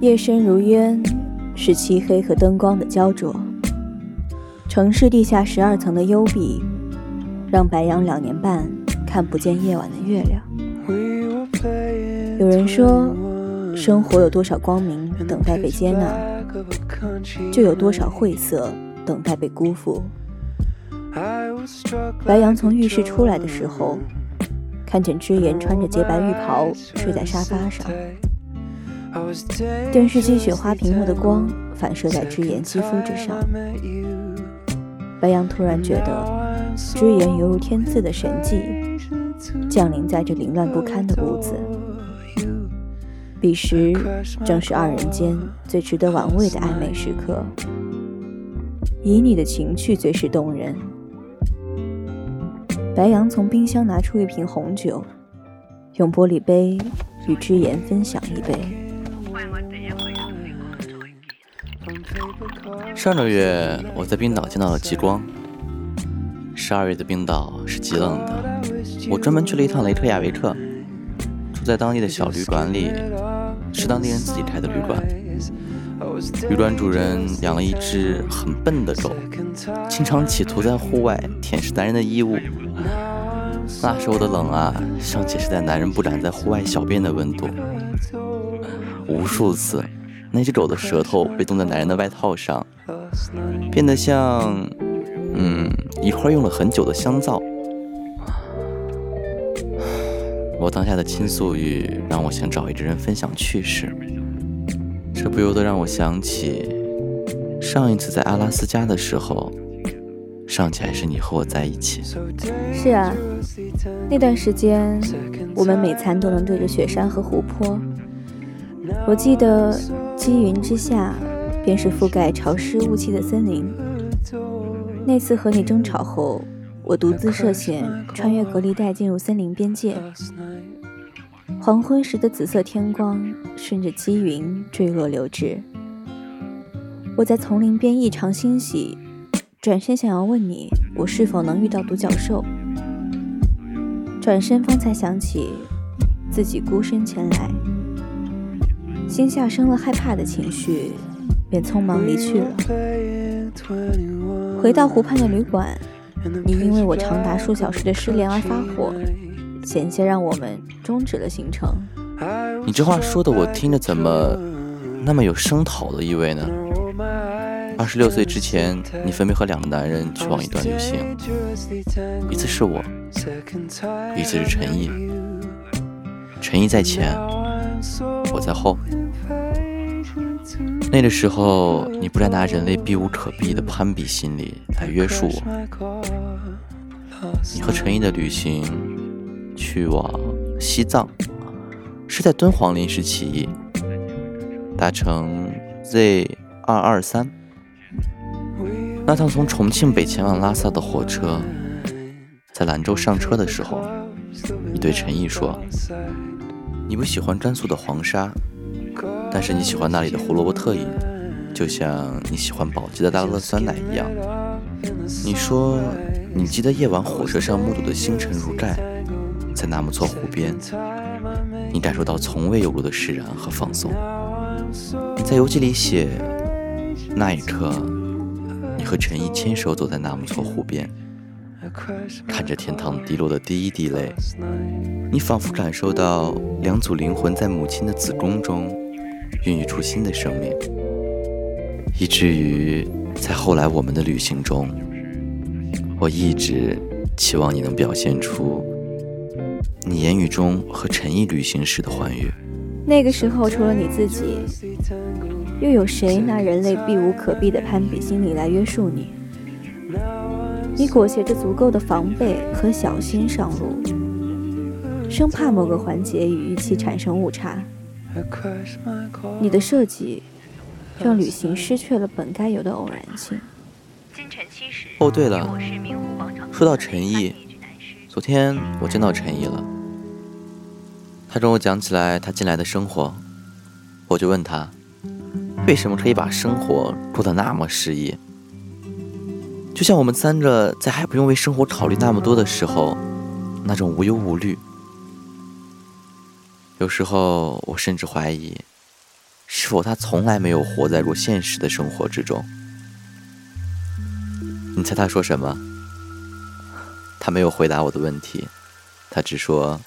夜深如烟，是漆黑和灯光的焦灼。城市地下十二层的幽闭，让白羊两年半看不见夜晚的月亮。有人说，生活有多少光明等待被接纳，就有多少晦涩等待被辜负。白羊从浴室出来的时候，看见知言穿着洁白浴袍睡在沙发上。电视机雪花屏幕的光反射在知言肌肤之上，白羊突然觉得知言犹如天赐的神迹，降临在这凌乱不堪的屋子。彼时正是二人间最值得玩味的暧昧时刻，以你的情趣最是动人。白羊从冰箱拿出一瓶红酒，用玻璃杯与知言分享一杯。上个月我在冰岛见到了极光。十二月的冰岛是极冷的，我专门去了一趟雷特雅维克，住在当地的小旅馆里，是当地人自己开的旅馆。旅馆主人养了一只很笨的狗，经常企图在户外舔舐男人的衣物。那时候的冷啊，尚且是在男人不敢在户外小便的温度。无数次，那只狗的舌头被冻在男人的外套上。变得像，嗯，一块用了很久的香皂。我当下的倾诉欲让我想找一个人分享趣事，这不由得让我想起上一次在阿拉斯加的时候，尚且还是你和我在一起。是啊，那段时间我们每餐都能对着雪山和湖泊。我记得积云之下。便是覆盖潮湿雾气的森林。那次和你争吵后，我独自涉险穿越隔离带进入森林边界。黄昏时的紫色天光顺着积云坠落流至。我在丛林边异常欣喜，转身想要问你我是否能遇到独角兽。转身方才想起自己孤身前来，心下生了害怕的情绪。便匆忙离去了。回到湖畔的旅馆，你因为我长达数小时的失联而发火，险些让我们终止了行程。你这话说的，我听着怎么那么有声讨的意味呢？二十六岁之前，你分别和两个男人去往一段旅行，一次是我，一次是陈毅。陈毅在前，我在后。那个时候，你不再拿人类避无可避的攀比心理来约束我。你和陈毅的旅行去往西藏，是在敦煌临时起意。搭乘 Z 二二三。那趟从重庆北前往拉萨的火车，在兰州上车的时候，你对陈毅说：“你不喜欢甘肃的黄沙，但是你喜欢那里的胡萝卜特饮，就像你喜欢宝鸡的大乐酸奶一样。”你说，你记得夜晚火车上目睹的星辰如盖，在纳木错湖边，你感受到从未有过的释然和放松。在游记里写，那一刻，你和陈毅牵手走在纳木错湖边，看着天堂滴落的第一滴泪，你仿佛感受到两组灵魂在母亲的子宫中孕育出新的生命，以至于在后来我们的旅行中。我一直期望你能表现出你言语中和陈毅旅行时的欢悦。那个时候，除了你自己，又有谁拿人类避无可避的攀比心理来约束你？你裹挟着足够的防备和小心上路，生怕某个环节与预期产生误差。你的设计让旅行失去了本该有的偶然性。哦，对了，说到陈毅，昨天我见到陈毅了。他跟我讲起来他近来的生活，我就问他，为什么可以把生活过得那么诗意？就像我们三个在还不用为生活考虑那么多的时候，那种无忧无虑。有时候我甚至怀疑，是否他从来没有活在过现实的生活之中。你猜他说什么？他没有回答我的问题，他只说，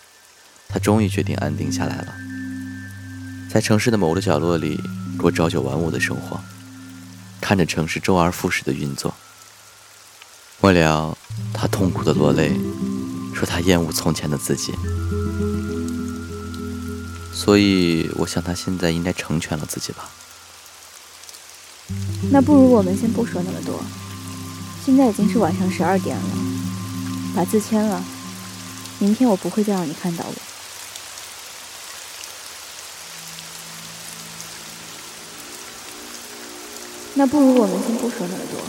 他终于决定安定下来了，在城市的某个角落里过朝九晚五的生活，看着城市周而复始的运作。末了，他痛苦的落泪，说他厌恶从前的自己。所以，我想他现在应该成全了自己吧。那不如我们先不说那么多。现在已经是晚上十二点了，把字签了。明天我不会再让你看到我。那不如我们先不说那么多。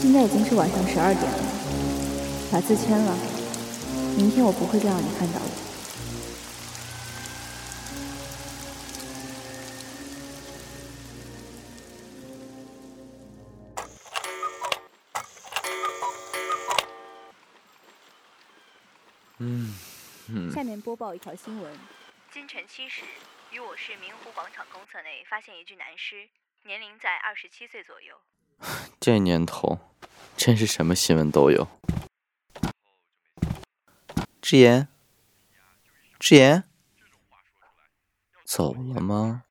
现在已经是晚上十二点了，把字签了。明天我不会再让你看到我。下面播报一条新闻：今晨七时，于我市明湖广场公厕内发现一具男尸，年龄在二十七岁左右。这年头，真是什么新闻都有。智妍，智妍，走了吗？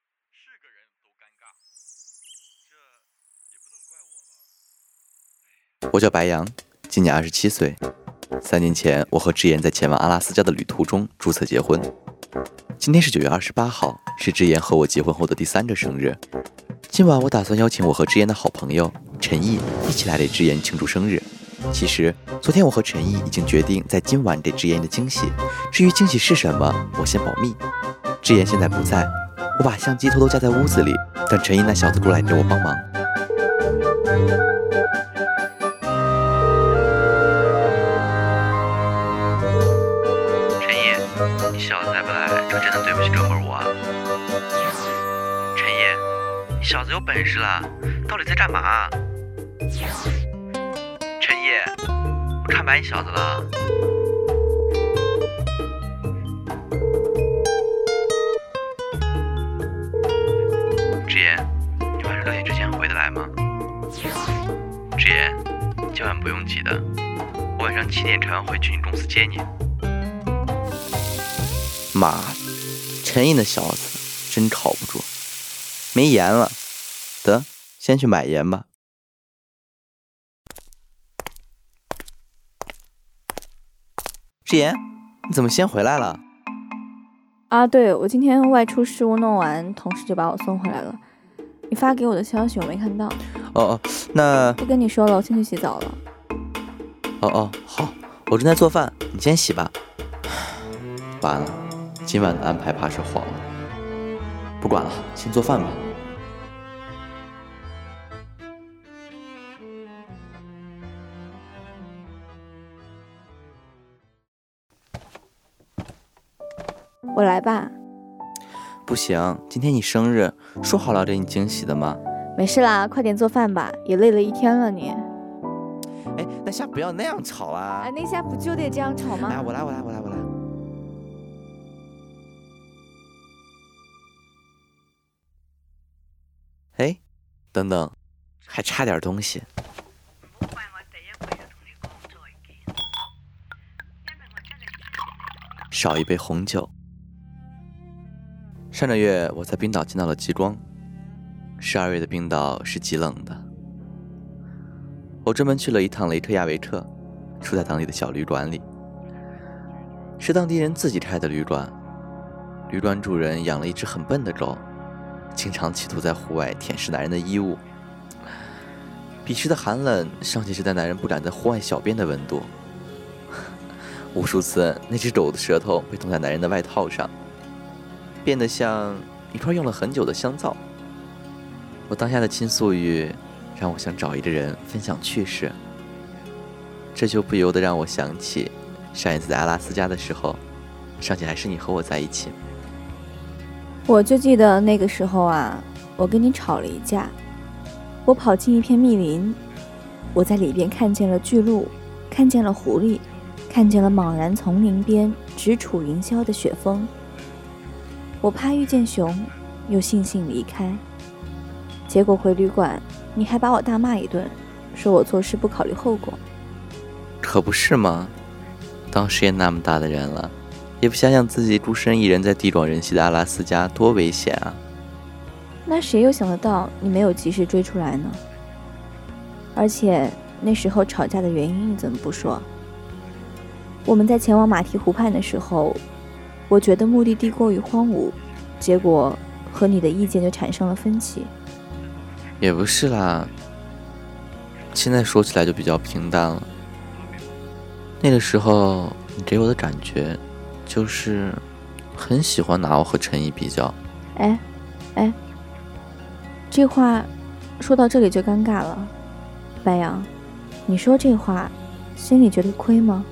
我叫白杨，今年二十七岁。三年前，我和智妍在前往阿拉斯加的旅途中注册结婚。今天是九月二十八号，是智妍和我结婚后的第三个生日。今晚我打算邀请我和智妍的好朋友陈毅一起来给智妍庆祝生日。其实，昨天我和陈毅已经决定在今晚给智妍一个惊喜。至于惊喜是什么，我先保密。智妍现在不在，我把相机偷偷夹在屋子里，等陈毅那小子过来给我帮忙。小子有本事了，到底在干嘛？陈毅，我看白你小子了。志言，你晚上六点之前回得来吗？志言，今晚不用急的，我晚上七点开完会去你公司接你。妈，陈毅那小子真靠不住，没盐了。得，先去买盐吧。志言，你怎么先回来了？啊，对，我今天外出事务弄完，同事就把我送回来了。你发给我的消息我没看到。哦哦，那不跟你说了，我先去洗澡了。哦哦，好，我正在做饭，你先洗吧。完了，今晚的安排怕是黄了。不管了，先做饭吧。我来吧。不行，今天你生日，说好了要给你惊喜的吗？没事啦，快点做饭吧，也累了一天了你。哎，那下不要那样吵啦！哎，那下不就得这样吵吗？哎，我来，我来，我来，等等，还差点东西。少一杯红酒。上个月我在冰岛见到了极光。十二月的冰岛是极冷的。我专门去了一趟雷克雅维克，住在当地的小旅馆里，是当地人自己开的旅馆。旅馆主人养了一只很笨的狗，经常企图在户外舔舐男人的衣物。彼时的寒冷尚且是在男人不敢在户外小便的温度。无数次，那只狗的舌头被冻在男人的外套上，变得像一块用了很久的香皂。我当下的倾诉欲，让我想找一个人分享趣事。这就不由得让我想起，上一次在阿拉斯加的时候，尚且还是你和我在一起。我就记得那个时候啊，我跟你吵了一架。我跑进一片密林，我在里边看见了巨鹿，看见了狐狸。看见了茫然丛林边直处云霄的雪峰，我怕遇见熊，又悻悻离开。结果回旅馆，你还把我大骂一顿，说我做事不考虑后果。可不是吗？当时也那么大的人了，也不想想自己孤身一人在地广人稀的阿拉斯加多危险啊！那谁又想得到你没有及时追出来呢？而且那时候吵架的原因你怎么不说？我们在前往马蹄湖畔的时候，我觉得目的地过于荒芜，结果和你的意见就产生了分歧。也不是啦，现在说起来就比较平淡了。那个时候你给我的感觉，就是很喜欢拿我和陈毅比较。哎，哎，这话说到这里就尴尬了。白杨，你说这话，心里觉得亏吗？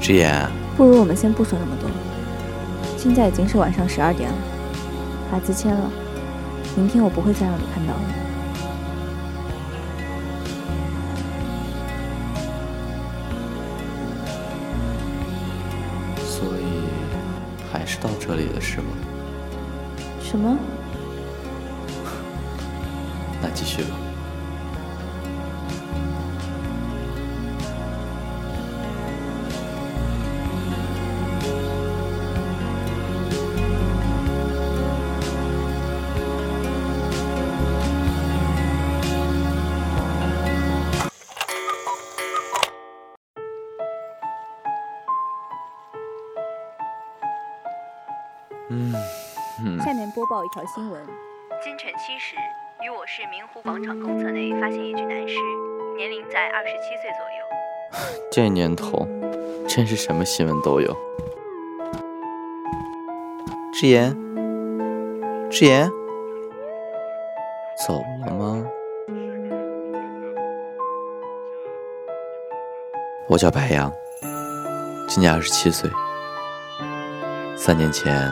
直言，不如我们先不说那么多。现在已经是晚上十二点了，把字签了，明天我不会再让你看到了。所以，还是到这里了，是吗？什么？那继续吧。嗯，下面播报一条新闻：今晨七时，于我市明湖广场公厕内发现一具男尸，年龄在二十七岁左右。这年头，真是什么新闻都有。智妍，智妍，走了吗？我叫白杨，今年二十七岁。三年前。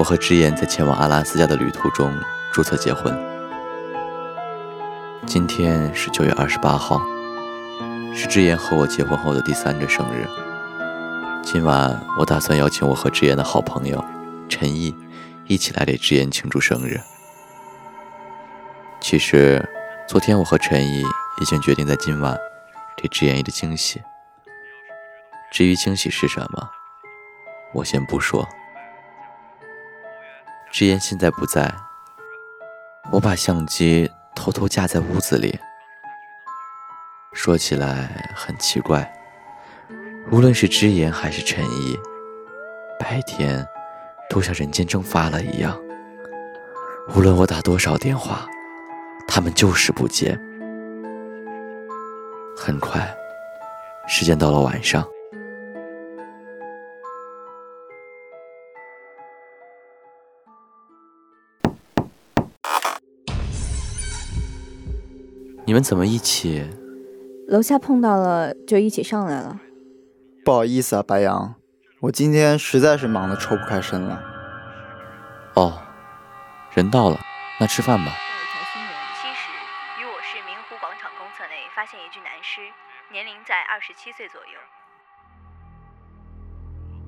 我和智妍在前往阿拉斯加的旅途中注册结婚。今天是九月二十八号，是智妍和我结婚后的第三个生日。今晚我打算邀请我和智妍的好朋友陈毅一起来给智妍庆祝生日。其实，昨天我和陈毅已经决定在今晚给智妍一个惊喜。至于惊喜是什么，我先不说。智妍现在不在，我把相机偷偷架在屋子里。说起来很奇怪，无论是知言还是陈毅，白天都像人间蒸发了一样。无论我打多少电话，他们就是不接。很快，时间到了晚上。们怎么一起？楼下碰到了，就一起上来了。不好意思啊，白杨，我今天实在是忙得抽不开身了。哦，人到了，那吃饭吧。七时，于我市明湖广场公厕内发现一具男尸，年龄在二十七岁左右。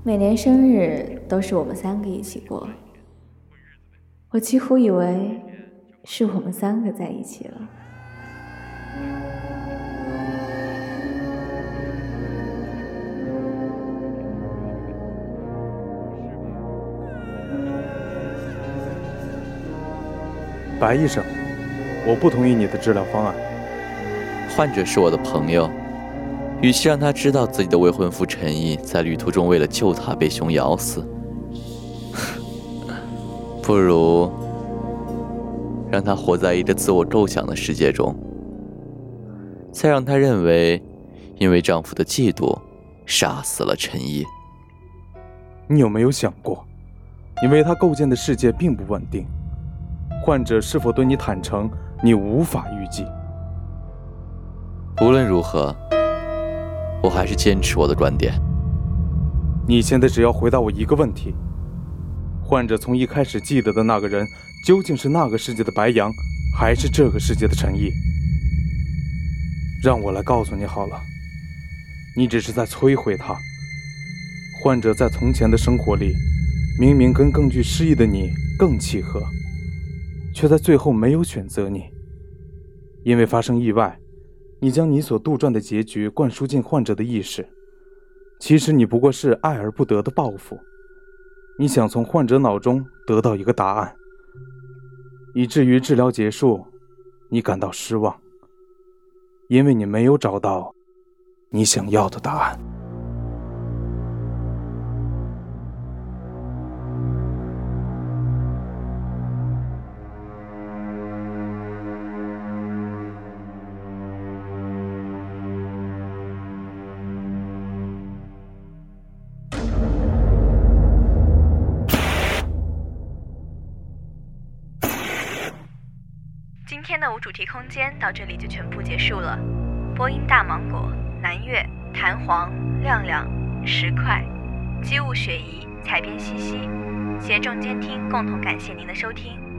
每年生日都是我们三个一起过，我几乎以为是我们三个在一起了。白医生，我不同意你的治疗方案。患者是我的朋友，与其让他知道自己的未婚夫陈毅在旅途中为了救他被熊咬死，不如让他活在一个自我构想的世界中，再让她认为因为丈夫的嫉妒杀死了陈毅。你有没有想过，你为他构建的世界并不稳定？患者是否对你坦诚，你无法预计。无论如何，我还是坚持我的观点。你现在只要回答我一个问题：患者从一开始记得的那个人，究竟是那个世界的白羊，还是这个世界的陈毅？让我来告诉你好了，你只是在摧毁他。患者在从前的生活里，明明跟更具诗意的你更契合。却在最后没有选择你，因为发生意外，你将你所杜撰的结局灌输进患者的意识。其实你不过是爱而不得的报复，你想从患者脑中得到一个答案，以至于治疗结束，你感到失望，因为你没有找到你想要的答案。今天的无主题空间到这里就全部结束了。播音大芒果、南岳、弹簧、亮亮、石块、机务雪姨、彩编西西、协众监听共同感谢您的收听。